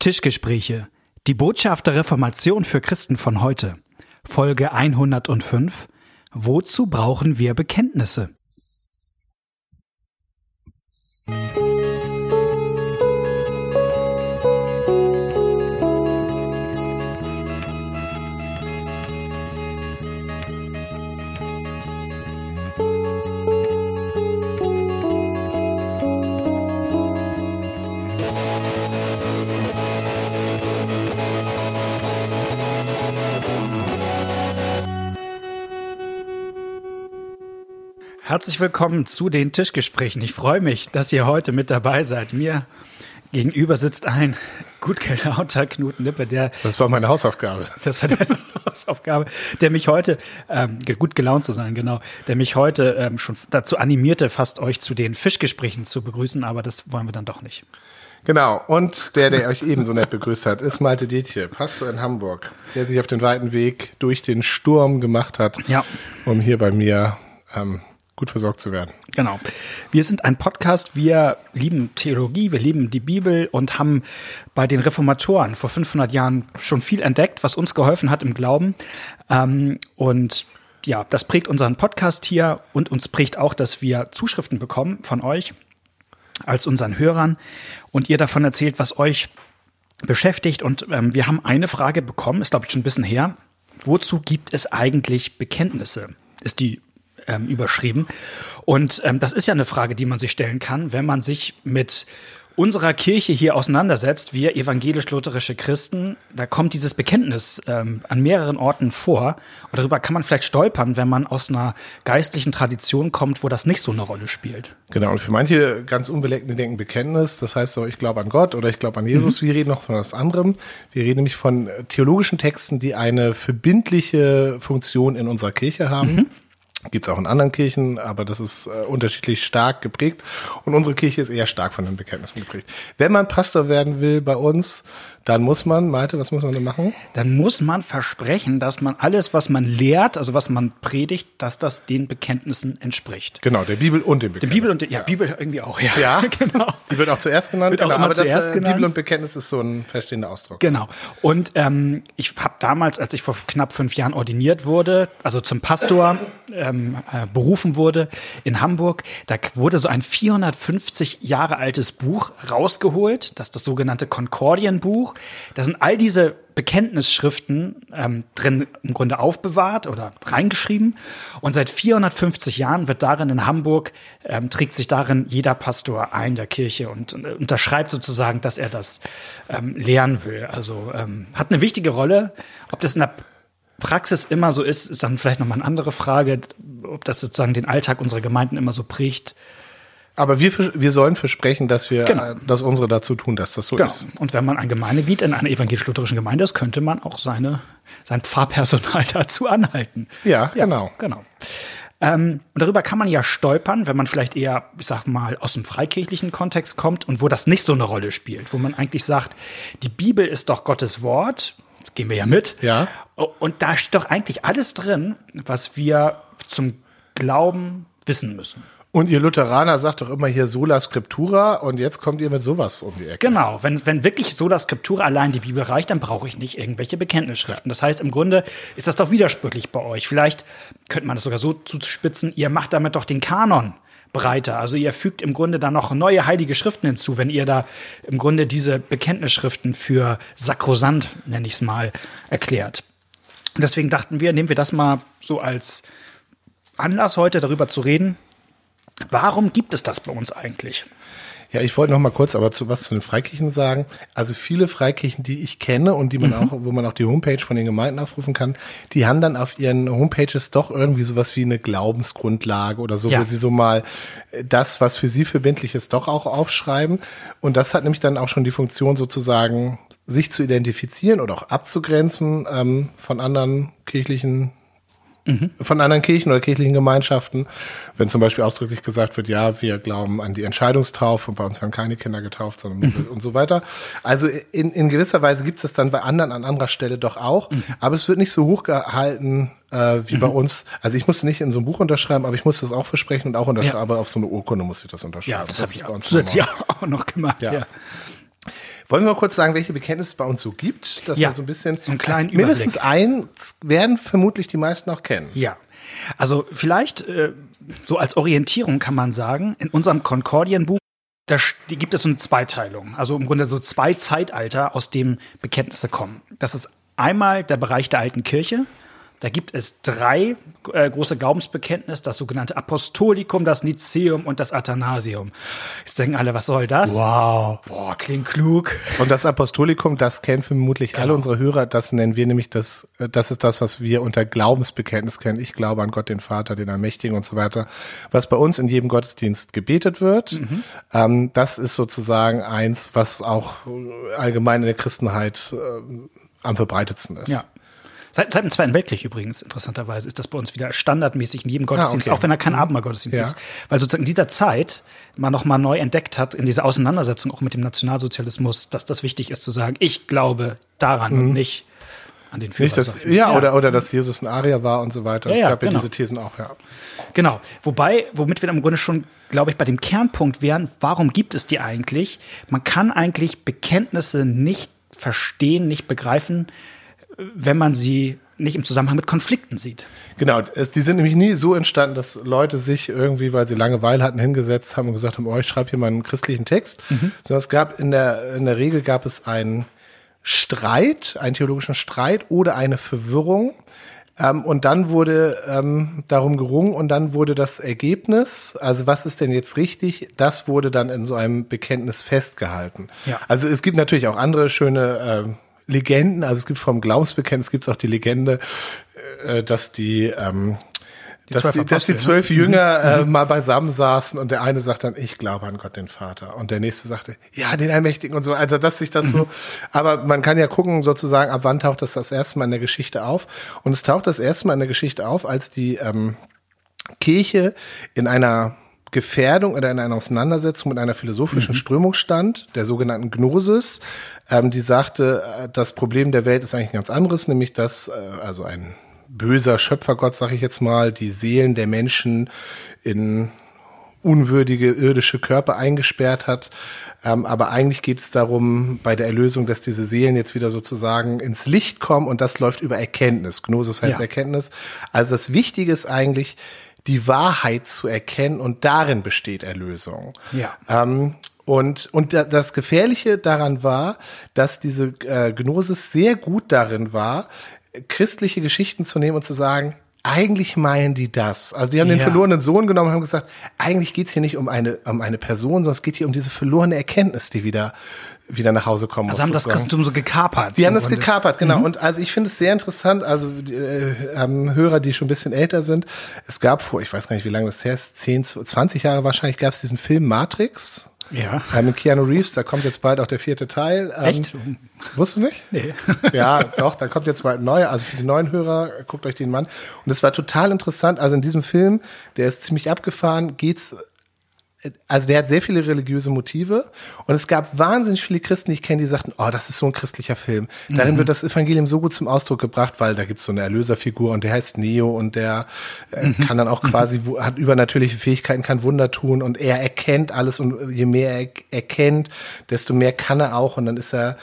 Tischgespräche. Die Botschaft der Reformation für Christen von heute. Folge 105. Wozu brauchen wir Bekenntnisse? Herzlich willkommen zu den Tischgesprächen. Ich freue mich, dass ihr heute mit dabei seid. Mir gegenüber sitzt ein gut gelaunter Knut Nippe, der. Das war meine Hausaufgabe. Das war deine Hausaufgabe, der mich heute, ähm, gut gelaunt zu sein, genau, der mich heute ähm, schon dazu animierte, fast euch zu den Fischgesprächen zu begrüßen, aber das wollen wir dann doch nicht. Genau. Und der, der euch ebenso nett begrüßt hat, ist Malte Dietje, Pastor in Hamburg, der sich auf den weiten Weg durch den Sturm gemacht hat, ja. um hier bei mir ähm, gut versorgt zu werden. Genau. Wir sind ein Podcast, wir lieben Theologie, wir lieben die Bibel und haben bei den Reformatoren vor 500 Jahren schon viel entdeckt, was uns geholfen hat im Glauben. Ähm, und ja, das prägt unseren Podcast hier und uns prägt auch, dass wir Zuschriften bekommen von euch als unseren Hörern und ihr davon erzählt, was euch beschäftigt. Und ähm, wir haben eine Frage bekommen, ist glaube ich schon ein bisschen her. Wozu gibt es eigentlich Bekenntnisse? Ist die ähm, überschrieben. Und ähm, das ist ja eine Frage, die man sich stellen kann, wenn man sich mit unserer Kirche hier auseinandersetzt, wir evangelisch-lutherische Christen, da kommt dieses Bekenntnis ähm, an mehreren Orten vor. Und darüber kann man vielleicht stolpern, wenn man aus einer geistlichen Tradition kommt, wo das nicht so eine Rolle spielt. Genau, und für manche ganz Unbeleckte denken Bekenntnis, das heißt so, ich glaube an Gott oder ich glaube an Jesus. Mhm. Wir reden noch von was anderem. Wir reden nämlich von theologischen Texten, die eine verbindliche Funktion in unserer Kirche haben. Mhm Gibt es auch in anderen Kirchen, aber das ist äh, unterschiedlich stark geprägt. Und unsere Kirche ist eher stark von den Bekenntnissen geprägt. Wenn man Pastor werden will bei uns, dann muss man, Malte, was muss man denn machen? Dann muss man versprechen, dass man alles, was man lehrt, also was man predigt, dass das den Bekenntnissen entspricht. Genau, der Bibel und dem Bekenntnis. Der Bibel und ja, ja, Bibel irgendwie auch, ja. Ja, genau. Die wird auch zuerst genannt, wird auch genau, aber zuerst das, äh, genannt. Bibel und Bekenntnis ist so ein verstehender Ausdruck. Genau. Und ähm, ich habe damals, als ich vor knapp fünf Jahren ordiniert wurde, also zum Pastor ähm, äh, berufen wurde in Hamburg, da wurde so ein 450 Jahre altes Buch rausgeholt, das ist das sogenannte Konkordienbuch. Da sind all diese Bekenntnisschriften ähm, drin im Grunde aufbewahrt oder reingeschrieben. Und seit 450 Jahren wird darin in Hamburg, ähm, trägt sich darin jeder Pastor ein der Kirche und, und unterschreibt sozusagen, dass er das ähm, lehren will. Also ähm, hat eine wichtige Rolle. Ob das in der Praxis immer so ist, ist dann vielleicht nochmal eine andere Frage, ob das sozusagen den Alltag unserer Gemeinden immer so prägt. Aber wir, wir sollen versprechen, dass wir, genau. Äh, dass unsere dazu tun, dass das so genau. ist. Und wenn man ein Gemeindeglied in einer evangelisch-lutherischen Gemeinde ist, könnte man auch seine, sein Pfarrpersonal dazu anhalten. Ja, ja genau. Genau. Ähm, und darüber kann man ja stolpern, wenn man vielleicht eher, ich sag mal, aus dem freikirchlichen Kontext kommt und wo das nicht so eine Rolle spielt, wo man eigentlich sagt, die Bibel ist doch Gottes Wort, gehen wir ja mit. Ja. Und da steht doch eigentlich alles drin, was wir zum Glauben wissen müssen. Und ihr Lutheraner sagt doch immer hier sola scriptura und jetzt kommt ihr mit sowas um die Ecke. Genau, wenn, wenn wirklich sola scriptura allein die Bibel reicht, dann brauche ich nicht irgendwelche Bekenntnisschriften. Das heißt, im Grunde ist das doch widersprüchlich bei euch. Vielleicht könnte man das sogar so zuspitzen, ihr macht damit doch den Kanon breiter. Also ihr fügt im Grunde da noch neue heilige Schriften hinzu, wenn ihr da im Grunde diese Bekenntnisschriften für sakrosant, nenne ich es mal, erklärt. Und deswegen dachten wir, nehmen wir das mal so als Anlass heute darüber zu reden, Warum gibt es das bei uns eigentlich? Ja, ich wollte noch mal kurz aber zu was zu den Freikirchen sagen. Also viele Freikirchen, die ich kenne und die man mhm. auch, wo man auch die Homepage von den Gemeinden aufrufen kann, die haben dann auf ihren Homepages doch irgendwie sowas wie eine Glaubensgrundlage oder so, ja. wo sie so mal das, was für sie verbindlich ist, doch auch aufschreiben. Und das hat nämlich dann auch schon die Funktion sozusagen, sich zu identifizieren oder auch abzugrenzen ähm, von anderen kirchlichen mhm. von anderen Kirchen oder kirchlichen Gemeinschaften. Wenn zum Beispiel ausdrücklich gesagt wird, ja, wir glauben an die Entscheidungstaufe und bei uns werden keine Kinder getauft, sondern mhm. und so weiter. Also in, in gewisser Weise gibt es das dann bei anderen an anderer Stelle doch auch, mhm. aber es wird nicht so hoch gehalten äh, wie bei mhm. uns. Also ich musste nicht in so ein Buch unterschreiben, aber ich musste das auch versprechen und auch unterschreiben, ja. aber auf so eine Urkunde musste ich das unterschreiben. Ja, das, das habe ich auch zusätzlich auch noch gemacht. ja. ja. Wollen wir mal kurz sagen, welche Bekenntnisse es bei uns so gibt, dass Ja, man so ein bisschen so einen kleinen mindestens Überblick. einen werden vermutlich die meisten auch kennen. Ja. Also vielleicht äh, so als Orientierung kann man sagen, in unserem Konkordienbuch, da gibt es so eine Zweiteilung. Also im Grunde so zwei Zeitalter, aus dem Bekenntnisse kommen. Das ist einmal der Bereich der alten Kirche. Da gibt es drei äh, große Glaubensbekenntnisse, das sogenannte Apostolikum, das Nizeum und das Athanasium. Jetzt denken alle, was soll das? Wow. Boah, klingt klug. Und das Apostolikum, das kennen vermutlich Genau. alle unsere Hörer. Das nennen wir nämlich das, äh, das ist das, was wir unter Glaubensbekenntnis kennen. Ich glaube an Gott, den Vater, den Allmächtigen und so weiter. Was bei uns in jedem Gottesdienst gebetet wird. Mhm. Ähm, das ist sozusagen eins, was auch äh, allgemein in der Christenheit äh, am verbreitetsten ist. Ja. Seit, seit dem Zweiten Weltkrieg übrigens, interessanterweise, ist das bei uns wieder standardmäßig in jedem Gottesdienst, Ah, okay. auch wenn er kein Abendmahlgottesdienst Ja. ist. Weil sozusagen in dieser Zeit man nochmal neu entdeckt hat, in dieser Auseinandersetzung auch mit dem Nationalsozialismus, dass das wichtig ist zu sagen, ich glaube daran und nicht an den Führer. Mhm. Nicht, dass, ich. ja, Oder, oder dass Jesus ein Arier war und so weiter. Ja, es ja, gab ja genau. diese Thesen auch, ja. Genau. Wobei, womit wir im Grunde schon, glaube ich, bei dem Kernpunkt wären, warum gibt es die eigentlich? Man kann eigentlich Bekenntnisse nicht verstehen, nicht begreifen, wenn man sie nicht im Zusammenhang mit Konflikten sieht. Genau, es, die sind nämlich nie so entstanden, dass Leute sich irgendwie, weil sie Langeweile hatten, hingesetzt haben und gesagt haben, oh, ich schreibe hier mal einen christlichen Text. Sondern es gab in der, in der Regel gab es einen Streit, einen theologischen Streit oder eine Verwirrung. Ähm, und dann wurde ähm, darum gerungen und dann wurde das Ergebnis, also was ist denn jetzt richtig, das wurde dann in so einem Bekenntnis festgehalten. Ja. Also es gibt natürlich auch andere schöne ähm, Legenden, also es gibt vom Glaubensbekenntnis gibt es auch die Legende, äh, dass die, ähm, dass, zwölf die, dass die Apostel, ne? zwölf Jünger äh, mal beisammen saßen und der eine sagt dann, ich glaube an Gott den Vater. Und der nächste sagte, ja, den Allmächtigen und so, also dass sich das so, aber man kann ja gucken sozusagen, ab wann taucht das das erste Mal in der Geschichte auf? Und es taucht das erste Mal in der Geschichte auf, als die ähm, Kirche in einer Gefährdung oder in einer Auseinandersetzung mit einer philosophischen Strömung stand, der sogenannten Gnosis, ähm, die sagte, äh, das Problem der Welt ist eigentlich ein ganz anderes, nämlich dass äh, also ein böser Schöpfergott, sag ich jetzt mal, die Seelen der Menschen in unwürdige irdische Körper eingesperrt hat. Ähm, aber eigentlich geht es darum, bei der Erlösung, dass diese Seelen jetzt wieder sozusagen ins Licht kommen und das läuft über Erkenntnis. Gnosis heißt Ja. Erkenntnis. Also das Wichtige ist eigentlich, die Wahrheit zu erkennen und darin besteht Erlösung. Ja. Ähm, und, und da- das Gefährliche daran war, dass diese äh, Gnosis sehr gut darin war, christliche Geschichten zu nehmen und zu sagen, eigentlich meinen die das. Also die haben den Ja. verlorenen Sohn genommen und haben gesagt, eigentlich geht's hier nicht um eine, um eine Person, sondern es geht hier um diese verlorene Erkenntnis, die wieder, wieder nach Hause kommen Also muss. haben das sozusagen. Christentum so gekapert. Die haben das Grunde. gekapert, genau. Und also ich finde es sehr interessant, also äh, Hörer, die schon ein bisschen älter sind, es gab vor, ich weiß gar nicht, wie lange das her ist, 10, 20 Jahre wahrscheinlich, gab es diesen Film Matrix. Ja. Äh, mit Keanu Reeves, da kommt jetzt bald auch der vierte Teil. Ähm, Echt? Wusstest du nicht? Nee. Ja, doch, da kommt jetzt bald ein neuer. Also für die neuen Hörer, guckt euch den Mann. Und es war total interessant. Also in diesem Film, der ist ziemlich abgefahren, geht's also der hat sehr viele religiöse Motive und es gab wahnsinnig viele Christen, die ich kenne, die sagten, oh, das ist so ein christlicher Film. Darin wird das Evangelium so gut zum Ausdruck gebracht, weil da gibt's so eine Erlöserfigur und der heißt Neo und der äh, kann dann auch quasi, wo- hat übernatürliche Fähigkeiten, kann Wunder tun und er erkennt alles und je mehr er erkennt, desto mehr kann er auch und dann ist er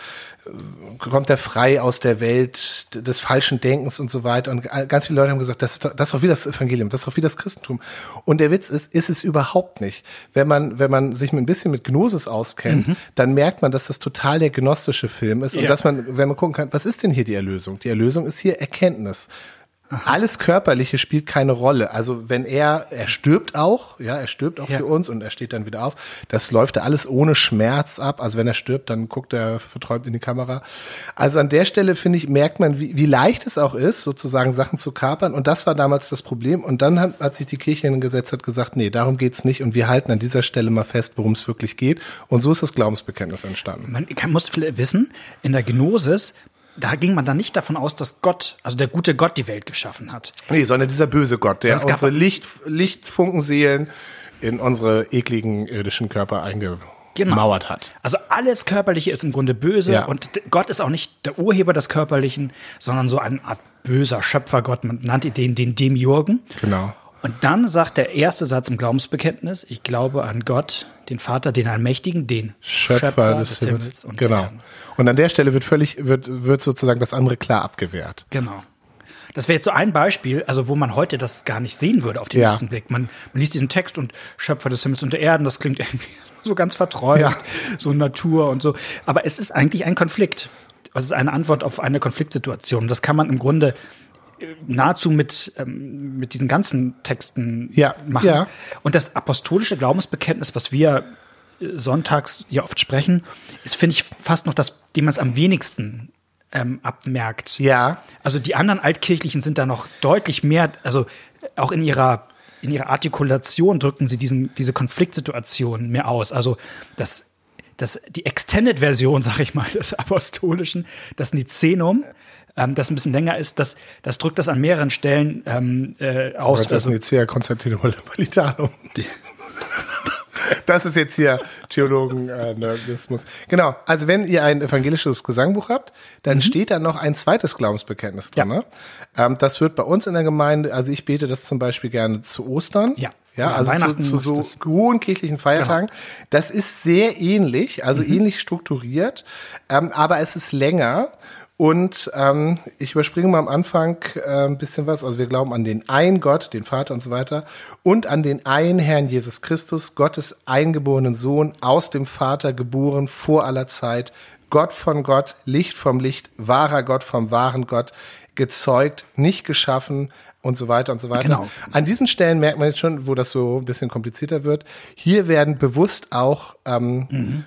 kommt er frei aus der Welt des falschen Denkens und so weiter. Und ganz viele Leute haben gesagt, das ist doch, das ist doch wie das Evangelium, das ist doch wie das Christentum. Und der Witz ist, ist es überhaupt nicht. Wenn man, wenn man sich ein bisschen mit Gnosis auskennt, dann merkt man, dass das total der gnostische Film ist und Ja. dass man, wenn man gucken kann, was ist denn hier die Erlösung? Die Erlösung ist hier Erkenntnis. Alles Körperliche spielt keine Rolle. Also wenn er, er stirbt auch, ja, er stirbt auch Ja. für uns und er steht dann wieder auf. Das läuft da alles ohne Schmerz ab. Also wenn er stirbt, dann guckt er verträumt in die Kamera. Also an der Stelle finde ich, merkt man, wie, wie leicht es auch ist, sozusagen Sachen zu kapern. Und das war damals das Problem. Und dann hat, hat sich die Kirche hingesetzt, hat gesagt, nee, darum geht's nicht. Und wir halten an dieser Stelle mal fest, worum es wirklich geht. Und so ist das Glaubensbekenntnis entstanden. Man kann, muss vielleicht wissen, in der Gnosis, da ging man dann nicht davon aus, dass Gott, also der gute Gott die Welt geschaffen hat. Nee, sondern dieser böse Gott, der unsere Licht, Lichtfunkenseelen in unsere ekligen irdischen Körper eingemauert hat. Also alles Körperliche ist im Grunde böse Ja. und Gott ist auch nicht der Urheber des Körperlichen, sondern so eine Art böser Schöpfergott. Man nannte den den Demiurgen. Genau. Und dann sagt der erste Satz im Glaubensbekenntnis, ich glaube an Gott, den Vater, den Allmächtigen, den Schöpfer, Schöpfer des, des, Himmels, Himmels und Genau. Und an der Stelle wird völlig, wird, wird sozusagen das andere klar abgewehrt. Genau. Das wäre jetzt so ein Beispiel, also wo man heute das gar nicht sehen würde auf den ja. ersten Blick. Man, man liest diesen Text und Schöpfer des Himmels und der Erden, das klingt irgendwie so ganz verträumt, ja. so Natur und so. Aber es ist eigentlich ein Konflikt. Es ist eine Antwort auf eine Konfliktsituation. Das kann man im Grunde nahezu mit, ähm, mit diesen ganzen Texten ja, machen. Ja. Und das apostolische Glaubensbekenntnis, was wir äh, sonntags ja oft sprechen, ist, finde ich, fast noch das, dem man es am wenigsten ähm, abmerkt. Ja. Also die anderen Altkirchlichen sind da noch deutlich mehr, also auch in ihrer in ihrer Artikulation drücken sie diesen, diese Konfliktsituation mehr aus. Also das, das, die Extended-Version, sag ich mal, des Apostolischen, das Nizenum, ähm, das ein bisschen länger ist, das, das drückt das an mehreren Stellen ähm, äh, aus. Das also, Nicea Konstantinopel Valitanum. Das ist jetzt hier Theologen-Nerdismus. Äh, genau. Also wenn ihr ein evangelisches Gesangbuch habt, dann mhm. steht da noch ein zweites Glaubensbekenntnis drin. Ja. Ne? Ähm, das wird bei uns in der Gemeinde, also ich bete das zum Beispiel gerne zu Ostern. Ja. Ja, also zu, zu so hohen kirchlichen Feiertagen. Genau. Das ist sehr ähnlich, also mhm. ähnlich strukturiert, ähm, aber es ist länger und ähm, ich überspringe mal am Anfang äh, ein bisschen was. Also wir glauben an den einen Gott, den Vater und so weiter, und an den einen Herrn Jesus Christus, Gottes eingeborenen Sohn, aus dem Vater geboren, vor aller Zeit, Gott von Gott, Licht vom Licht, wahrer Gott vom wahren Gott, gezeugt, nicht geschaffen und so weiter und so weiter. Genau. An diesen Stellen merkt man jetzt schon, wo das so ein bisschen komplizierter wird. Hier werden bewusst auch ähm, mhm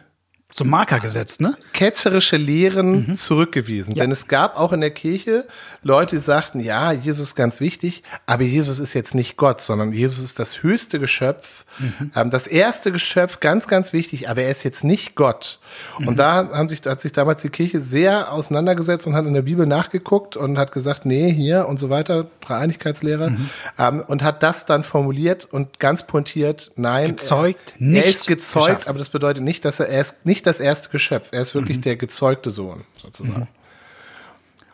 zum Marker gesetzt, ne? Ketzerische Lehren mhm. zurückgewiesen. Ja. Denn es gab auch in der Kirche Leute, die sagten, ja, Jesus ist ganz wichtig, aber Jesus ist jetzt nicht Gott, sondern Jesus ist das höchste Geschöpf, mhm. ähm, das erste Geschöpf, ganz, ganz wichtig, aber er ist jetzt nicht Gott. Mhm. Und da haben sich, hat sich damals die Kirche sehr auseinandergesetzt und hat in der Bibel nachgeguckt und hat gesagt, nee, hier und so weiter, Dreieinigkeitslehre, mhm. ähm, und hat das dann formuliert und ganz pointiert, nein. Gezeugt, er, nicht. Er ist gezeugt, geschaffen. aber das bedeutet nicht, dass er, er ist nicht das erste Geschöpf, er ist wirklich mhm. der gezeugte Sohn, sozusagen. Mhm.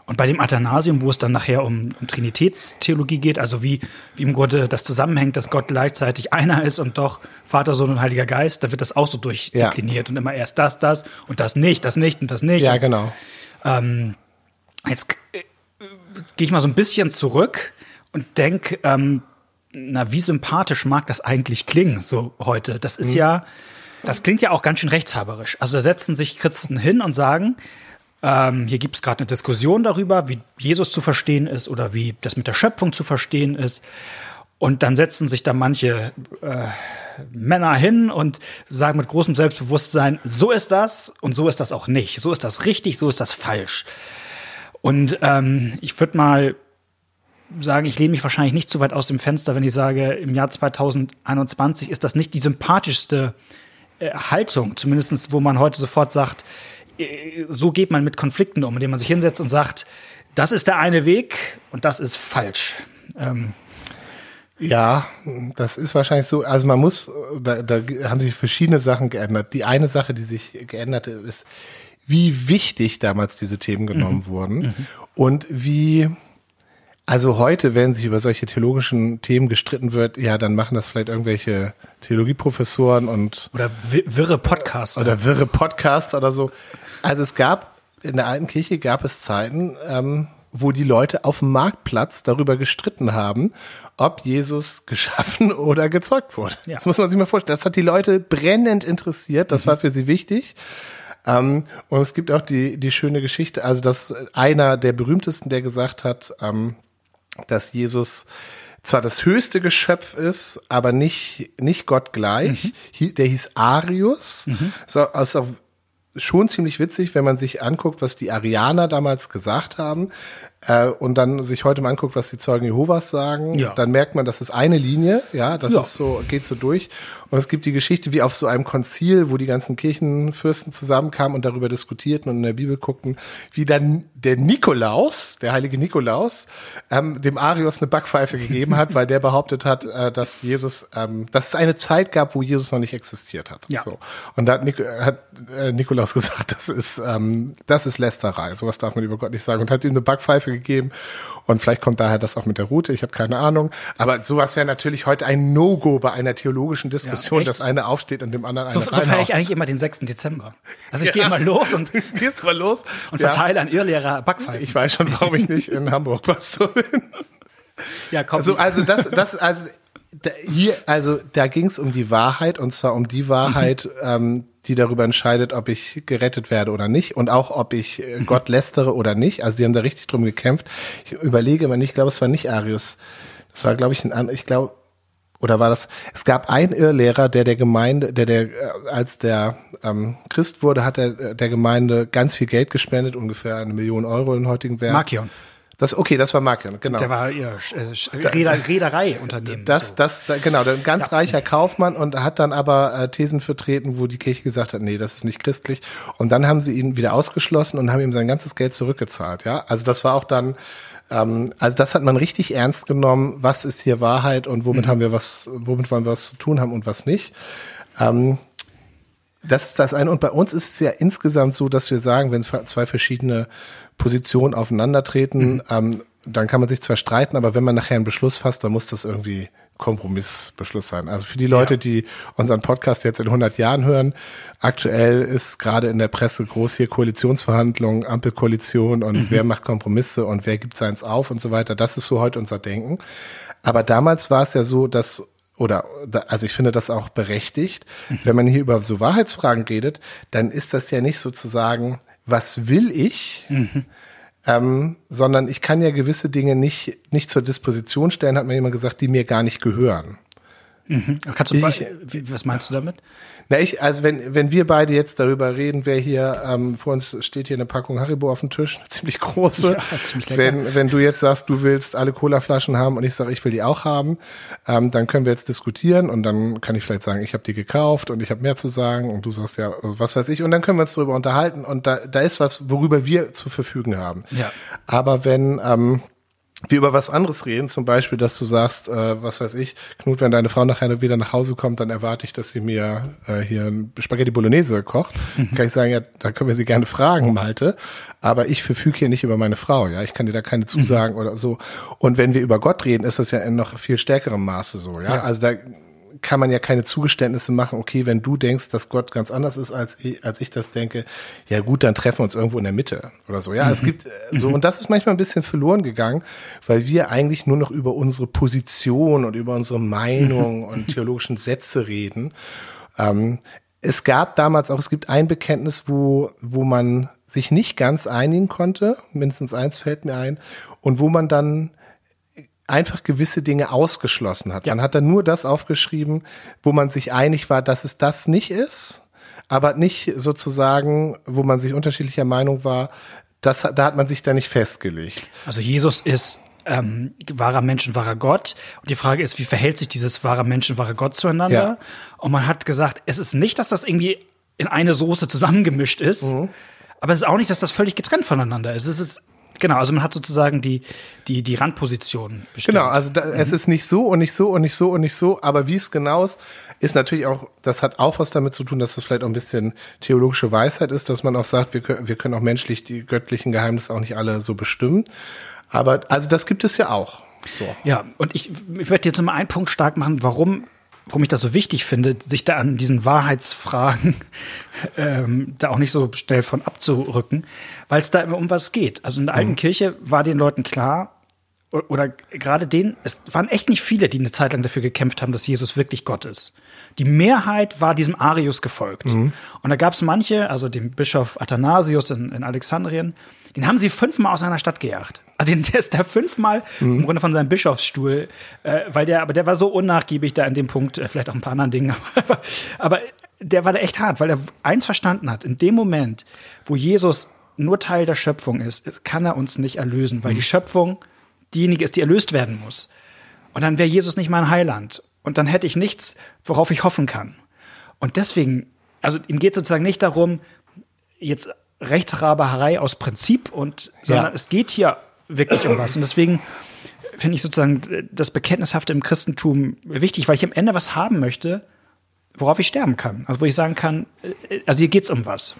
Und bei dem Athanasium, wo es dann nachher um, um Trinitätstheologie geht, also wie, wie im Grunde das zusammenhängt, dass Gott gleichzeitig einer ist und doch Vater, Sohn und Heiliger Geist, da wird das auch so durchdekliniert ja. und immer erst das, das und das nicht, das nicht und das nicht. Ja, genau. Ähm, jetzt, äh, gehe ich mal so ein bisschen zurück und denke, ähm, na, wie sympathisch mag das eigentlich klingen, so heute? Das ist mhm. ja, das klingt ja auch ganz schön rechtshaberisch. Also da setzen sich Christen hin und sagen, ähm, hier gibt es gerade eine Diskussion darüber, wie Jesus zu verstehen ist oder wie das mit der Schöpfung zu verstehen ist. Und dann setzen sich da manche äh, Männer hin und sagen mit großem Selbstbewusstsein, so ist das und so ist das auch nicht. So ist das richtig, so ist das falsch. Und ähm, ich würde mal sagen, ich lehne mich wahrscheinlich nicht zu weit aus dem Fenster, wenn ich sage, im Jahr 2021 ist das nicht die sympathischste äh, Haltung, zumindestens wo man heute sofort sagt, so geht man mit Konflikten um, indem man sich hinsetzt und sagt, das ist der eine Weg und das ist falsch. Ähm. Ja, das ist wahrscheinlich so. Also man muss, da, da haben sich verschiedene Sachen geändert. Die eine Sache, die sich geändert hat, ist, wie wichtig damals diese Themen genommen mhm. wurden mhm. und wie also heute, wenn sich über solche theologischen Themen gestritten wird, ja, dann machen das vielleicht irgendwelche Theologieprofessoren und oder wirre Podcaster oder wirre Podcaster oder so. Also es gab in der alten Kirche gab es Zeiten, ähm, wo die Leute auf dem Marktplatz darüber gestritten haben, ob Jesus geschaffen oder gezeugt wurde. Ja. Das muss man sich mal vorstellen. Das hat die Leute brennend interessiert. Das mhm. war für sie wichtig. Ähm, und es gibt auch die, die schöne Geschichte, also dass einer der berühmtesten, der gesagt hat, ähm, dass Jesus zwar das höchste Geschöpf ist, aber nicht, nicht Gott gleich. Mhm. Der hieß Arius. Mhm. So, also schon ziemlich witzig, wenn man sich anguckt, was die Arianer damals gesagt haben äh, und dann sich heute mal anguckt, was die Zeugen Jehovas sagen, ja. dann merkt man, das ist eine Linie, ja, das ja. ist so, geht so durch. Und es gibt die Geschichte wie auf so einem Konzil, wo die ganzen Kirchenfürsten zusammenkamen und darüber diskutierten und in der Bibel guckten, wie dann der Nikolaus, der heilige Nikolaus, ähm, dem Arius eine Backpfeife gegeben hat, weil der behauptet hat, äh, dass Jesus, ähm, dass es eine Zeit gab, wo Jesus noch nicht existiert hat. Ja. So. Und da hat, Nik hat äh, Nikolaus gesagt, das ist, ähm, das ist Lästerei, sowas darf man über Gott nicht sagen und hat ihm eine Backpfeife dafür gegeben. Und vielleicht kommt daher das auch mit der Route, ich habe keine Ahnung. Aber sowas wäre natürlich heute ein No-Go bei einer theologischen Diskussion, echt? dass einer aufsteht und dem anderen So, eine so feiere ich eigentlich immer den 6. Dezember. Also ich Ja. gehe immer los und, Gehst mal los und Ja, verteile an Irrlehrer Backpfeifen. Ich weiß schon, warum ich nicht in Hamburg Pastor bin. ja, komm. Also, also das, das, also da, hier, also da ging es um die Wahrheit und zwar um die Wahrheit, ähm, die darüber entscheidet, ob ich gerettet werde oder nicht und auch, ob ich äh, Gott lästere oder nicht. Also die haben da richtig drum gekämpft. Ich überlege mal nicht, ich glaube, es war nicht Arius. Das war, glaube ich, ein, an- ich glaube, oder war das? Es gab einen Irrlehrer, der der Gemeinde, der der äh, als der ähm, Christ wurde, hat er äh, der Gemeinde ganz viel Geld gespendet, ungefähr eine Million Euro in heutigen Wert. Markion. Das okay, das war Markion, genau. Der war ihr äh, Reeder, Reedereiunternehmen. Das, so. das, da, genau, ein ganz reicher Kaufmann und hat dann aber äh, Thesen vertreten, wo die Kirche gesagt hat, nee, das ist nicht christlich. Und dann haben sie ihn wieder ausgeschlossen und haben ihm sein ganzes Geld zurückgezahlt, ja. Also das war auch dann, ähm, also das hat man richtig ernst genommen, was ist hier Wahrheit und womit haben wir was, womit wollen wir was zu tun haben und was nicht. Ähm, das ist das eine. Und bei uns ist es ja insgesamt so, dass wir sagen, wenn zwei verschiedene Positionen aufeinandertreten, ähm, dann kann man sich zwar streiten, aber wenn man nachher einen Beschluss fasst, dann muss das irgendwie Kompromissbeschluss sein. Also für die Leute, Ja. die unseren Podcast jetzt in 100 Jahren hören, aktuell ist gerade in der Presse groß hier Koalitionsverhandlungen, Ampelkoalition und wer macht Kompromisse und wer gibt seins auf und so weiter. Das ist so heute unser Denken. Aber damals war es ja so, dass oder also ich finde das auch berechtigt, wenn man hier über so Wahrheitsfragen redet, dann ist das ja nicht sozusagen, was will ich, ähm, sondern ich kann ja gewisse Dinge nicht nicht zur Disposition stellen, hat mir jemand gesagt, die mir gar nicht gehören. Kannst du, ich- was meinst du damit? Na, ich, also wenn, wenn wir beide jetzt darüber reden, wer hier, ähm, vor uns steht hier eine Packung Haribo auf dem Tisch, eine ziemlich große. Ja, ziemlich lecker. wenn, wenn du jetzt sagst, du willst alle Colaflaschen haben und ich sage, ich will die auch haben, ähm, dann können wir jetzt diskutieren und dann kann ich vielleicht sagen, ich habe die gekauft und ich habe mehr zu sagen und du sagst ja, was weiß ich und dann können wir uns darüber unterhalten und da, da ist was, worüber wir zu verfügen haben. Ja. Aber wenn, ähm, wir über was anderes reden, zum Beispiel, dass du sagst, äh, was weiß ich, Knut, wenn deine Frau nachher wieder nach Hause kommt, dann erwarte ich, dass sie mir äh, hier ein Spaghetti Bolognese kocht. Kann ich sagen, ja, da können wir sie gerne fragen, Malte. Aber ich verfüge hier nicht über meine Frau, ja. Ich kann dir da keine Zusagen oder so. Und wenn wir über Gott reden, ist das ja in noch viel stärkerem Maße so, ja. Ja. Also da kann man ja keine Zugeständnisse machen, okay, wenn du denkst, dass Gott ganz anders ist, als ich, als ich das denke, ja gut, dann treffen wir uns irgendwo in der Mitte oder so. Ja, es gibt äh, so, und das ist manchmal ein bisschen verloren gegangen, weil wir eigentlich nur noch über unsere Position und über unsere Meinung und theologischen Sätze reden. Ähm, es gab damals auch, es gibt ein Bekenntnis, wo, wo man sich nicht ganz einigen konnte, mindestens eins fällt mir ein, und wo man dann einfach gewisse Dinge ausgeschlossen hat. Ja. Man hat dann nur das aufgeschrieben, wo man sich einig war, dass es das nicht ist, aber nicht sozusagen, wo man sich unterschiedlicher Meinung war, das, da hat man sich da nicht festgelegt. Also Jesus ist ähm, wahrer Mensch und wahrer Gott. Und die Frage ist, wie verhält sich dieses wahrer Mensch und wahrer Gott zueinander? Ja. Und man hat gesagt, es ist nicht, dass das irgendwie in eine Soße zusammengemischt ist, Mhm. aber es ist auch nicht, dass das völlig getrennt voneinander ist. Es ist genau, also man hat sozusagen die die die Randposition bestimmt. Genau, also da, es ist nicht so und nicht so und nicht so und nicht so, aber wie es genau ist, ist natürlich auch, das hat auch was damit zu tun, dass das vielleicht auch ein bisschen theologische Weisheit ist, dass man auch sagt, wir können, wir können auch menschlich die göttlichen Geheimnisse auch nicht alle so bestimmen. Aber also das gibt es ja auch. So. Ja, und ich, ich werde jetzt mal einen Punkt stark machen, warum, warum ich das so wichtig finde, sich da an diesen Wahrheitsfragen ähm, da auch nicht so schnell von abzurücken, weil es da immer um was geht. Also in der alten Kirche war den Leuten klar, oder gerade denen, es waren echt nicht viele, die eine Zeit lang dafür gekämpft haben, dass Jesus wirklich Gott ist. Die Mehrheit war diesem Arius gefolgt. Und da gab es manche, also dem Bischof Athanasius in, in Alexandrien, den haben sie fünfmal aus seiner Stadt gejagt. Also den, der ist da fünfmal im Grunde von seinem Bischofsstuhl, äh, weil der, aber der war so unnachgiebig da an dem Punkt, äh, vielleicht auch ein paar anderen Dingen, aber, aber der war da echt hart, weil er eins verstanden hat. In dem Moment, wo Jesus nur Teil der Schöpfung ist, kann er uns nicht erlösen, weil die Schöpfung diejenige ist, die erlöst werden muss. Und dann wäre Jesus nicht mein Heiland. Und dann hätte ich nichts, worauf ich hoffen kann. Und deswegen, also ihm geht sozusagen nicht darum, jetzt Rechtsraberei aus Prinzip und, sondern Ja. es geht hier wirklich um was. Und deswegen finde ich sozusagen das Bekenntnishafte im Christentum wichtig, weil ich am Ende was haben möchte, worauf ich sterben kann. Also wo ich sagen kann, äh, also hier geht's um was.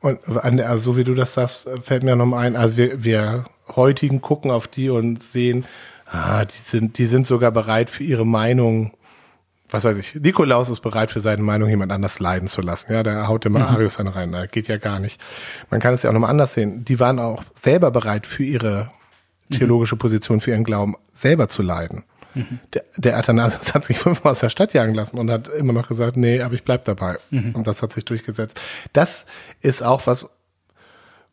Und an der, also so wie du das sagst, fällt mir nochmal ein, also wir, wir heutigen gucken auf die und sehen, ah, die sind, die sind sogar bereit für ihre Meinung was weiß ich, Nikolaus ist bereit für seine Meinung jemand anders leiden zu lassen. Ja, der haut immer mhm. Arius dann rein. Da geht ja gar nicht. Man kann es ja auch nochmal anders sehen. Die waren auch selber bereit für ihre theologische Position, für ihren Glauben selber zu leiden. Mhm. Der, der Athanasius hat sich fünfmal aus der Stadt jagen lassen und hat immer noch gesagt, nee, aber ich bleib dabei. Mhm. Und das hat sich durchgesetzt. Das ist auch was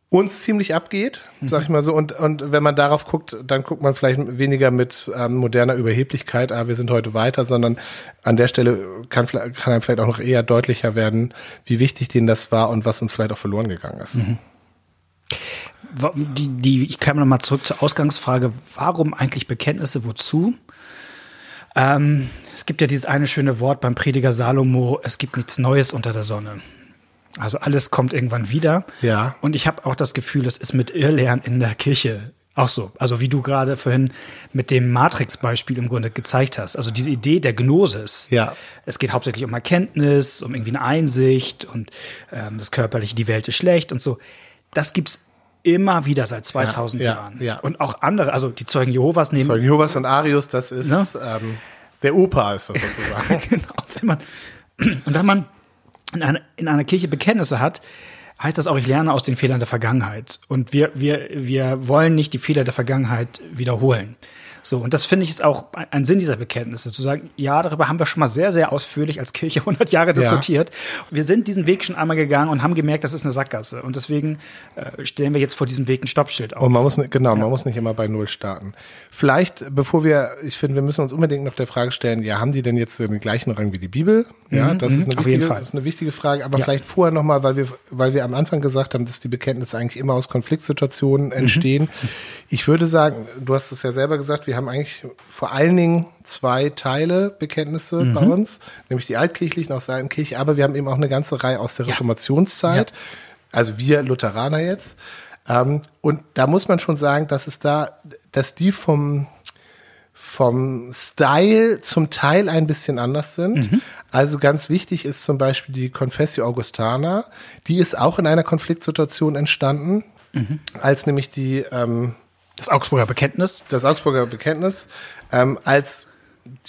uns ziemlich abgeht, sag ich mal so. Und, und wenn man darauf guckt, dann guckt man vielleicht weniger mit ähm, moderner Überheblichkeit, ah, wir sind heute weiter, sondern an der Stelle kann, kann einem vielleicht auch noch eher deutlicher werden, wie wichtig denen das war und was uns vielleicht auch verloren gegangen ist. Mhm. Die, die, ich kam nochmal zurück zur Ausgangsfrage, warum eigentlich Bekenntnisse, wozu? Ähm, es gibt ja dieses eine schöne Wort beim Prediger Salomo, es gibt nichts Neues unter der Sonne. Also alles kommt irgendwann wieder. Ja. Und ich habe auch das Gefühl, es ist mit Irrlernen in der Kirche auch so. Also wie du gerade vorhin mit dem Matrix-Beispiel im Grunde gezeigt hast. Also diese Idee der Gnosis. Ja. Es geht hauptsächlich um Erkenntnis, um irgendwie eine Einsicht und ähm, das Körperliche, die Welt ist schlecht und so. Das gibt's immer wieder seit 2000 ja, Jahren. Ja. Und auch andere, also die Zeugen Jehovas nehmen. Zeugen Jehovas und Arius, das ist ne? ähm, der Opa ist das sozusagen. genau. Wenn man, und wenn man in einer, in einer Kirche Bekenntnisse hat, heißt das auch, ich lerne aus den Fehlern der Vergangenheit. Und wir, wir, wir wollen nicht die Fehler der Vergangenheit wiederholen. So, und das finde ich ist auch ein Sinn dieser Bekenntnisse, zu sagen, ja, darüber haben wir schon mal sehr, sehr ausführlich als Kirche 100 Jahre diskutiert. Ja. Wir sind diesen Weg schon einmal gegangen und haben gemerkt, das ist eine Sackgasse. Und deswegen äh, stellen wir jetzt vor diesem Weg ein Stoppschild auf. Und man muss, genau, ja. man muss nicht immer bei Null starten. Vielleicht, bevor wir, ich finde, wir müssen uns unbedingt noch der Frage stellen, ja, haben die denn jetzt den gleichen Rang wie die Bibel? Ja, mhm, das, ist mhm, eine wichtige, das ist eine wichtige Frage. Aber ja. vielleicht vorher nochmal, weil wir, weil wir am Anfang gesagt haben, dass die Bekenntnisse eigentlich immer aus Konfliktsituationen mhm. entstehen. Mhm. Ich würde sagen, du hast es ja selber gesagt, wir haben eigentlich vor allen Dingen zwei Teile Bekenntnisse mhm. bei uns, nämlich die altkirchlichen aus der alten Kirche, aber wir haben eben auch eine ganze Reihe aus der ja. Reformationszeit. Ja. Also wir Lutheraner jetzt. Ähm, und da muss man schon sagen, dass es da, dass die vom, vom Style zum Teil ein bisschen anders sind. Mhm. Also ganz wichtig ist zum Beispiel die Confessio Augustana. Die ist auch in einer Konfliktsituation entstanden, mhm. als nämlich die ähm, das Augsburger Bekenntnis. Das Augsburger Bekenntnis ähm, als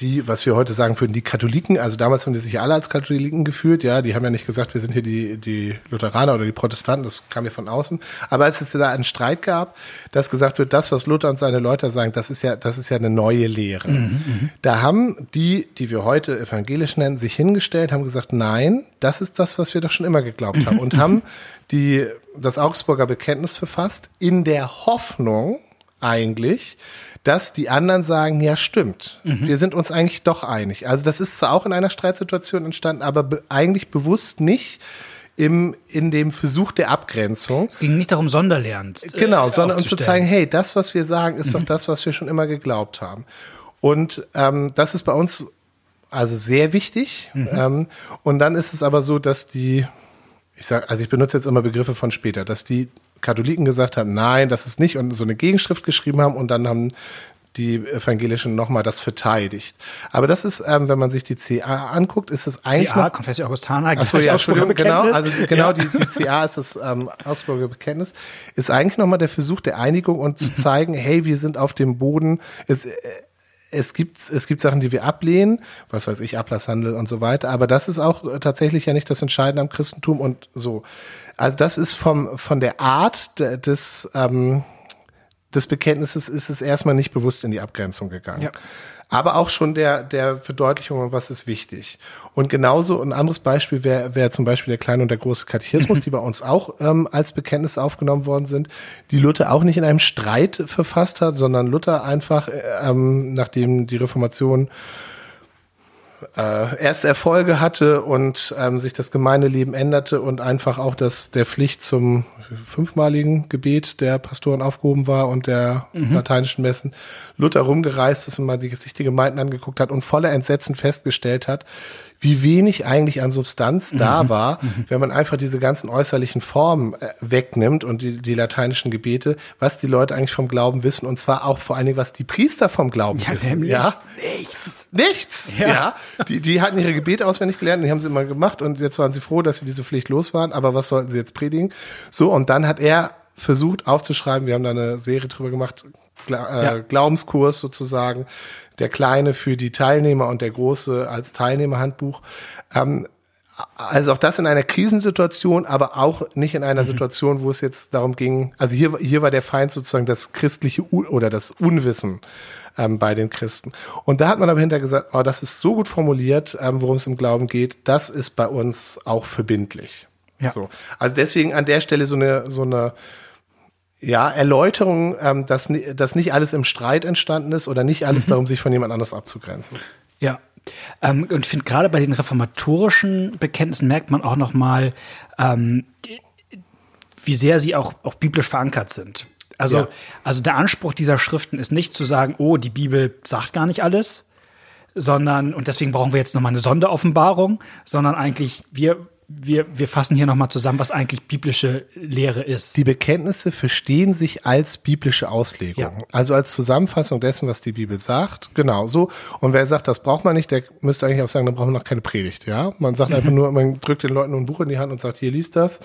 die, was wir heute sagen würden, die Katholiken, also damals haben die sich alle als Katholiken gefühlt, ja, die haben ja nicht gesagt, wir sind hier die, die Lutheraner oder die Protestanten, das kam ja von außen. Aber als es da einen Streit gab, dass gesagt wird, das, was Luther und seine Leute sagen, das ist ja, das ist ja eine neue Lehre. Mhm, mhm, da haben die, die wir heute evangelisch nennen, sich hingestellt, haben gesagt, nein, das ist das, was wir doch schon immer geglaubt haben und haben die, das Augsburger Bekenntnis verfasst in der Hoffnung, eigentlich, dass die anderen sagen, ja stimmt, mhm. wir sind uns eigentlich doch einig. Also das ist zwar auch in einer Streitsituation entstanden, aber be eigentlich bewusst nicht im, in dem Versuch der Abgrenzung. Es ging nicht darum, Sonderlernen. Äh, genau, sondern uns zu zeigen, hey, das, was wir sagen, ist mhm. doch das, was wir schon immer geglaubt haben. Und ähm, das ist bei uns also sehr wichtig. Mhm. Ähm, und dann ist es aber so, dass die, ich sag, also ich benutze jetzt immer Begriffe von später, dass die Katholiken gesagt haben, nein, das ist nicht und so eine Gegenschrift geschrieben haben und dann haben die Evangelischen nochmal das verteidigt. Aber das ist, ähm, wenn man sich die CA anguckt, ist es eigentlich. CA, Confessio Augustana, Achso, ja, Entschuldigung, genau, also genau, ja. die, die CA ist das ähm, Augsburger Bekenntnis, ist eigentlich nochmal der Versuch der Einigung und zu zeigen, hey, wir sind auf dem Boden, es, äh, es gibt, es gibt Sachen, die wir ablehnen, was weiß ich, Ablasshandel und so weiter, aber das ist auch tatsächlich ja nicht das Entscheidende am Christentum und so. Also das ist vom, von der Art des, ähm, des Bekenntnisses ist es erstmal nicht bewusst in die Abgrenzung gegangen. Ja. Aber auch schon der, der Verdeutlichung, was ist wichtig. Und genauso ein anderes Beispiel wäre wär zum Beispiel der kleine und der große Katechismus, die bei uns auch ähm, als Bekenntnis aufgenommen worden sind, die Luther auch nicht in einem Streit verfasst hat, sondern Luther einfach, äh, ähm, nachdem die Reformation äh, erste Erfolge hatte und ähm, sich das Gemeindeleben änderte und einfach auch das der Pflicht zum fünfmaligen Gebet der Pastoren aufgehoben war und der mhm. lateinischen Messen Luther rumgereist ist und mal die, sich die Gemeinden angeguckt hat und voller Entsetzen festgestellt hat, wie wenig eigentlich an Substanz mhm. da war, mhm. wenn man einfach diese ganzen äußerlichen Formen äh, wegnimmt und die, die lateinischen Gebete, was die Leute eigentlich vom Glauben wissen und zwar auch vor allen Dingen, was die Priester vom Glauben ja, wissen. Ja, nichts. Nichts. Ja. ja. Die, die hatten ihre Gebete auswendig gelernt, die haben sie immer gemacht und jetzt waren sie froh, dass sie diese Pflicht los waren, aber was sollten sie jetzt predigen? So, und dann hat er versucht aufzuschreiben. Wir haben da eine Serie drüber gemacht, Gla äh, Ja. Glaubenskurs sozusagen. Der kleine für die Teilnehmer und der große als Teilnehmerhandbuch. Ähm, also auch das in einer Krisensituation, aber auch nicht in einer Situation, wo es jetzt darum ging, also hier, hier war der Feind sozusagen das christliche U oder das Unwissen ähm, bei den Christen. Und da hat man aber hinterher gesagt, oh, das ist so gut formuliert, ähm, worum es im Glauben geht, das ist bei uns auch verbindlich. Ja. So. Also deswegen an der Stelle so eine, so eine ja, Erläuterung, ähm, dass, dass nicht alles im Streit entstanden ist oder nicht alles darum, sich von jemand anders abzugrenzen. Ja. Ähm, und ich finde gerade bei den reformatorischen Bekenntnissen merkt man auch noch mal, ähm, wie sehr sie auch, auch biblisch verankert sind. Also, Ja. also der Anspruch dieser Schriften ist nicht zu sagen, oh, die Bibel sagt gar nicht alles, sondern, und deswegen brauchen wir jetzt noch mal eine Sonderoffenbarung, sondern eigentlich, wir, wir, wir fassen hier noch mal zusammen, was eigentlich biblische Lehre ist. Die Bekenntnisse verstehen sich als biblische Auslegung. Ja. Also als Zusammenfassung dessen, was die Bibel sagt. Genau so. Und wer sagt, das braucht man nicht, der müsste eigentlich auch sagen, dann brauchen wir noch keine Predigt. Ja, man sagt einfach nur, man drückt den Leuten nur ein Buch in die Hand und sagt, hier liest das.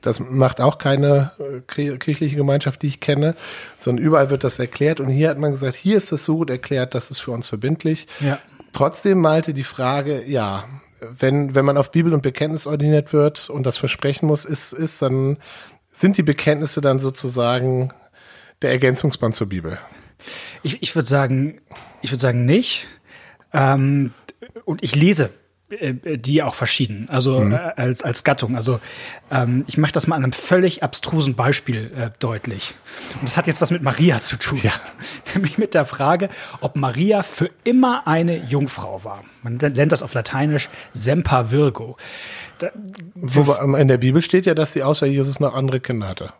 Das macht auch keine äh, kir- kirchliche Gemeinschaft, die ich kenne, sondern überall wird das erklärt. Und hier hat man gesagt, hier ist das so gut erklärt, das ist für uns verbindlich. Ja. Trotzdem malte die Frage, ja, wenn, wenn man auf Bibel und Bekenntnis ordiniert wird und das versprechen muss, ist, ist dann, sind die Bekenntnisse dann sozusagen der Ergänzungsband zur Bibel? Ich, ich würde sagen, ich würde sagen nicht. Ähm, und ich lese die auch verschieden, also äh, als, als Gattung. Also ähm, ich mache das mal an einem völlig abstrusen Beispiel äh, deutlich. Und das hat jetzt was mit Maria zu tun. Ja. Nämlich mit der Frage, ob Maria für immer eine Jungfrau war. Man nennt das auf Lateinisch Semper Virgo. Da, Wo wir- in der Bibel steht ja, dass sie außer Jesus noch andere Kinder hatte.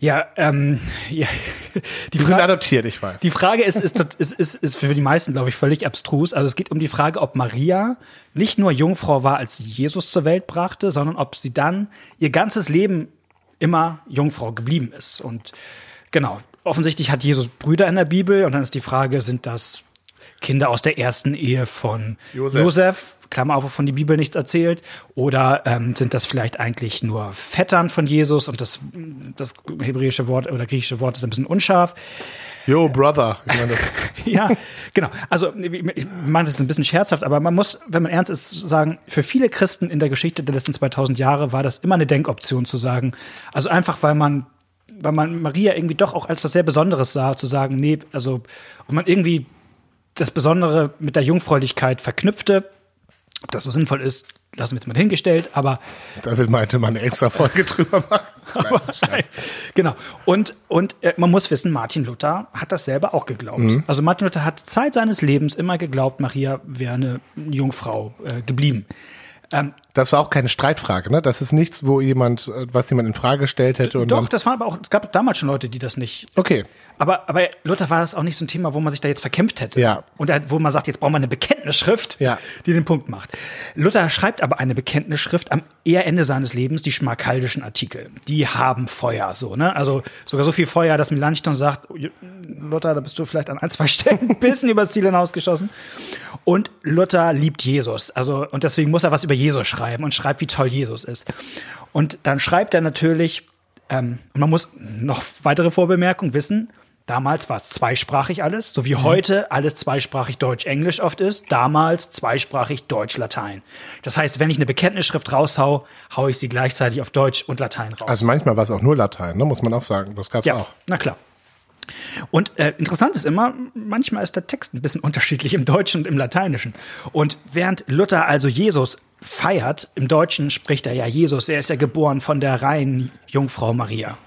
Ja, ähm, ja, die Die sind Frage, adoptiert, ich weiß. Die Frage ist, ist, ist, ist, ist für die meisten, glaube ich, völlig abstrus. Also es geht um die Frage, ob Maria nicht nur Jungfrau war, als sie Jesus zur Welt brachte, sondern ob sie dann ihr ganzes Leben immer Jungfrau geblieben ist. Und genau, offensichtlich hat Jesus Brüder in der Bibel und dann ist die Frage, sind das Kinder aus der ersten Ehe von Josef. Josef, Klammer auf, wovon die Bibel nichts erzählt, oder ähm, sind das vielleicht eigentlich nur Vettern von Jesus und das, das hebräische Wort oder griechische Wort ist ein bisschen unscharf. Yo, Brother. Ja, genau. Also ich meine, das ist ein bisschen scherzhaft, aber man muss, wenn man ernst ist, sagen, für viele Christen in der Geschichte der letzten 2000 Jahre war das immer eine Denkoption zu sagen. Also einfach, weil man, weil man Maria irgendwie doch auch als was sehr Besonderes sah, zu sagen, nee, also und man irgendwie das Besondere mit der Jungfräulichkeit verknüpfte. Ob das so sinnvoll ist, lassen wir jetzt mal hingestellt, aber da will meinte man eine extra Folge drüber machen. Nein, Scherz. genau. Und, und äh, man muss wissen, Martin Luther hat das selber auch geglaubt. Also Martin Luther hat Zeit seines Lebens immer geglaubt, Maria wäre eine Jungfrau äh, geblieben. Das war auch keine Streitfrage, ne? Das ist nichts, wo jemand, äh, was jemand in Frage gestellt hätte und Doch, das war aber auch, es gab damals schon Leute, die das nicht. okay. Aber, aber Luther war das auch nicht so ein Thema, wo man sich da jetzt verkämpft hätte. Ja. Und wo man sagt, jetzt brauchen wir eine Bekenntnisschrift, Ja. die den Punkt macht. Luther schreibt aber eine Bekenntnisschrift am eher Ende seines Lebens, die schmalkaldischen Artikel. Die haben Feuer, so, ne? Also sogar so viel Feuer, dass Melanchthon sagt, Luther, da bist du vielleicht an ein, zwei Stellen ein bisschen übers Ziel hinausgeschossen. Und Luther liebt Jesus. Also, und deswegen muss er was über Jesus schreiben und schreibt, wie toll Jesus ist. Und dann schreibt er natürlich, ähm, und man muss noch weitere Vorbemerkungen wissen. Damals war es zweisprachig alles, so wie heute alles zweisprachig Deutsch-Englisch oft ist. Damals zweisprachig Deutsch-Latein. Das heißt, wenn ich eine Bekenntnisschrift raushau, hau ich sie gleichzeitig auf Deutsch und Latein raus. Also manchmal war es auch nur Latein, ne? Muss man auch sagen. Das gab's ja, auch. na klar. Und äh, interessant ist immer, manchmal ist der Text ein bisschen unterschiedlich im Deutschen und im Lateinischen. Und während Luther also Jesus feiert, im Deutschen spricht er ja Jesus, er ist ja geboren von der reinen Jungfrau Maria.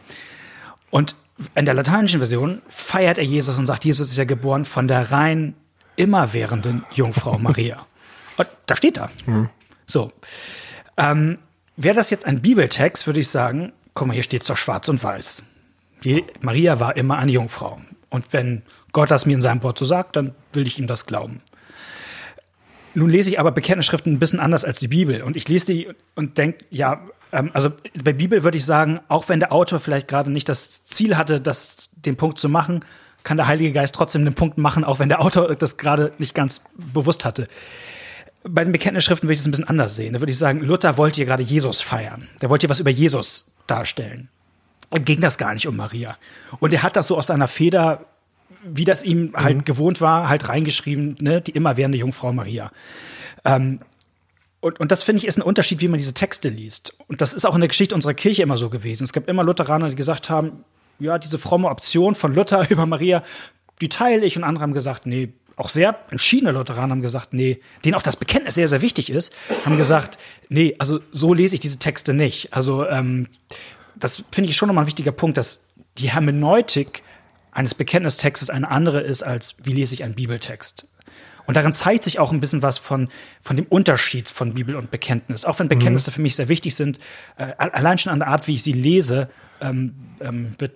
Und in der lateinischen Version feiert er Jesus und sagt, Jesus ist ja geboren von der rein immerwährenden Jungfrau Maria. Und da steht er. So. Ähm, Wäre das jetzt ein Bibeltext, würde ich sagen, guck mal, hier steht es doch schwarz und weiß. Je, Maria war immer eine Jungfrau. Und wenn Gott das mir in seinem Wort so sagt, dann will ich ihm das glauben. Nun lese ich aber Bekenntnisschriften ein bisschen anders als die Bibel. Und ich lese die und denke, ja, ähm, also bei Bibel würde ich sagen, auch wenn der Autor vielleicht gerade nicht das Ziel hatte, das, den Punkt zu machen, kann der Heilige Geist trotzdem den Punkt machen, auch wenn der Autor das gerade nicht ganz bewusst hatte. Bei den Bekenntnisschriften würde ich das ein bisschen anders sehen. Da würde ich sagen, Luther wollte hier gerade Jesus feiern. Der wollte hier was über Jesus darstellen. ging das gar nicht um Maria. Und er hat das so aus seiner Feder, wie das ihm halt Mhm. gewohnt war, halt reingeschrieben, ne, die immerwährende Jungfrau Maria. Ähm, und, und das finde ich ist ein Unterschied, wie man diese Texte liest. Und das ist auch in der Geschichte unserer Kirche immer so gewesen. Es gab immer Lutheraner, die gesagt haben, ja, diese fromme Option von Luther über Maria, die teile ich. Und andere haben gesagt, nee, auch sehr entschiedene Lutheraner haben gesagt, nee, denen auch das Bekenntnis sehr, sehr wichtig ist, haben gesagt, nee, also so lese ich diese Texte nicht. Also ähm, das finde ich schon nochmal ein wichtiger Punkt, dass die Hermeneutik eines Bekenntnistextes eine andere ist, als wie lese ich einen Bibeltext. Und darin zeigt sich auch ein bisschen was von, von dem Unterschied von Bibel und Bekenntnis. Auch wenn Bekenntnisse für mich sehr wichtig sind, äh, allein schon an der Art, wie ich sie lese, ähm, ähm, wird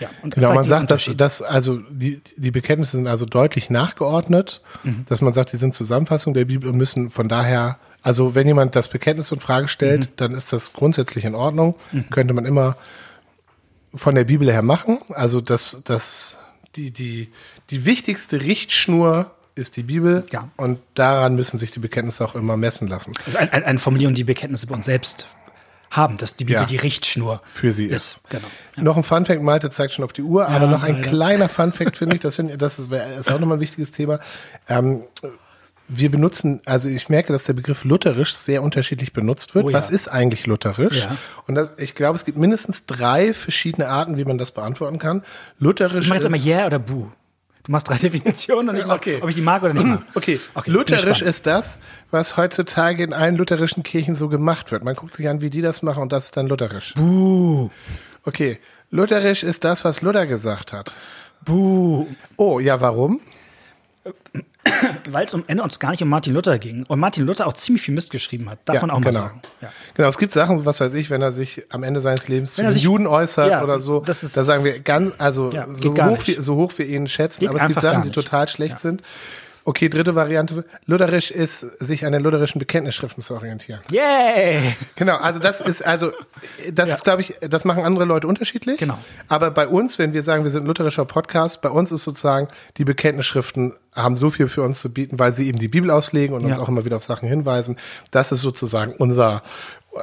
ja, und Genau, man sagt, dass, dass also die, die Bekenntnisse sind also deutlich nachgeordnet, Mhm. dass man sagt, die sind Zusammenfassung der Bibel und müssen von daher, also wenn jemand das Bekenntnis in Frage stellt, Mhm. dann ist das grundsätzlich in Ordnung, könnte man immer von der Bibel her machen. Also das, das, die, die, die wichtigste Richtschnur ist die Bibel Ja. und daran müssen sich die Bekenntnisse auch immer messen lassen. Das ist ein, ein, eine Formulierung, die Bekenntnisse bei uns selbst haben, dass die Bibel Ja. die Richtschnur Für sie ist. ist. Genau. Noch ein Funfact, Malte zeigt schon auf die Uhr, aber noch ein leider. kleiner Funfact finde ich, das, finde ich- das ist, ist auch nochmal ein wichtiges Thema. Ähm, wir benutzen, also ich merke, dass der Begriff lutherisch sehr unterschiedlich benutzt wird. Oh ja. Was ist eigentlich lutherisch? Ja. Und das, ich glaube, es gibt mindestens drei verschiedene Arten, wie man das beantworten kann. Lutherisch Ich mache jetzt immer Yeah oder Buh. Du machst drei Definitionen und ich Okay. ob ich die mag oder nicht mag. Okay, ich lutherisch ist das, was heutzutage in allen lutherischen Kirchen so gemacht wird. Man guckt sich an, wie die das machen und das ist dann lutherisch. Buh. Okay, lutherisch ist das, was Luther gesagt hat. Buh. Oh, ja, warum? Weil es am Ende uns gar nicht um Martin Luther ging. Und Martin Luther auch ziemlich viel Mist geschrieben hat. Darf man auch mal sagen. Ja. Genau, es gibt Sachen, was weiß ich, wenn er sich am Ende seines Lebens zu Wenn sich- Juden äußert Ja, oder so, das ist- da sagen wir ganz, also Ja, so, hoch wir, so hoch wir ihn schätzen, Geht aber es gibt Sachen, die total schlecht Ja. sind. Okay, dritte Variante. Lutherisch ist, sich an den lutherischen Bekenntnisschriften zu orientieren. Yay! Genau, also das ist, also, das Ja. ist, glaube ich, das machen andere Leute unterschiedlich. Genau. Aber bei uns, wenn wir sagen, wir sind ein lutherischer Podcast, bei uns ist sozusagen, die Bekenntnisschriften haben so viel für uns zu bieten, weil sie eben die Bibel auslegen und uns Ja. auch immer wieder auf Sachen hinweisen. Das ist sozusagen unser,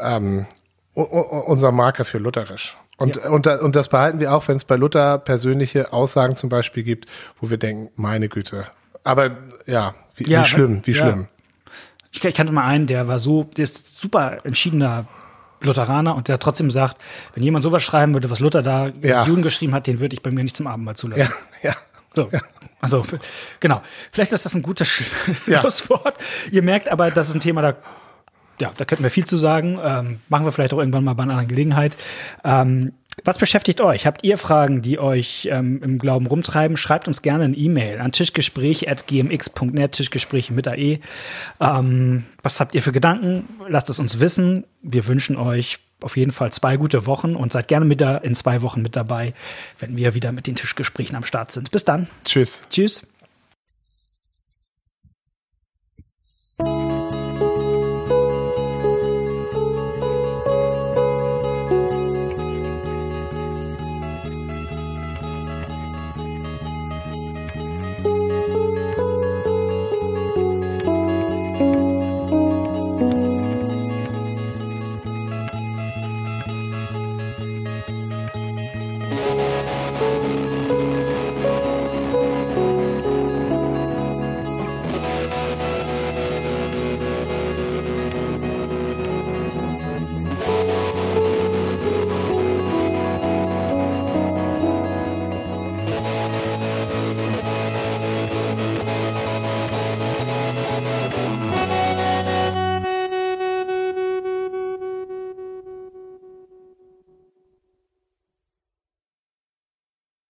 ähm, unser Marker für lutherisch. Und, Ja. und, und das behalten wir auch, wenn es bei Luther persönliche Aussagen zum Beispiel gibt, wo wir denken, meine Güte. Aber ja, wie, Ja, wie schlimm, wie ja. schlimm. Ich, ich kannte mal einen, der war so, der ist super entschiedener Lutheraner und der trotzdem sagt, wenn jemand sowas schreiben würde, was Luther da Ja. Juden geschrieben hat, den würde ich bei mir nicht zum Abendmahl zulassen. Ja, ja. So. Also, genau. Vielleicht ist das ein guter Ja. Schlusswort. Ihr merkt aber, das ist ein Thema, da, ja, da könnten wir viel zu sagen. Ähm, machen wir vielleicht auch irgendwann mal bei einer anderen Gelegenheit. Ähm, was beschäftigt euch? Habt ihr Fragen, die euch ähm, im Glauben rumtreiben? Schreibt uns gerne eine E-Mail an tischgespräch.gmx.net, Tischgespräche mit AE. Ähm, was habt ihr für Gedanken? Lasst es uns wissen. Wir wünschen euch auf jeden Fall zwei gute Wochen und seid gerne mit da in zwei Wochen mit dabei, wenn wir wieder mit den Tischgesprächen am Start sind. Bis dann. Tschüss. Tschüss.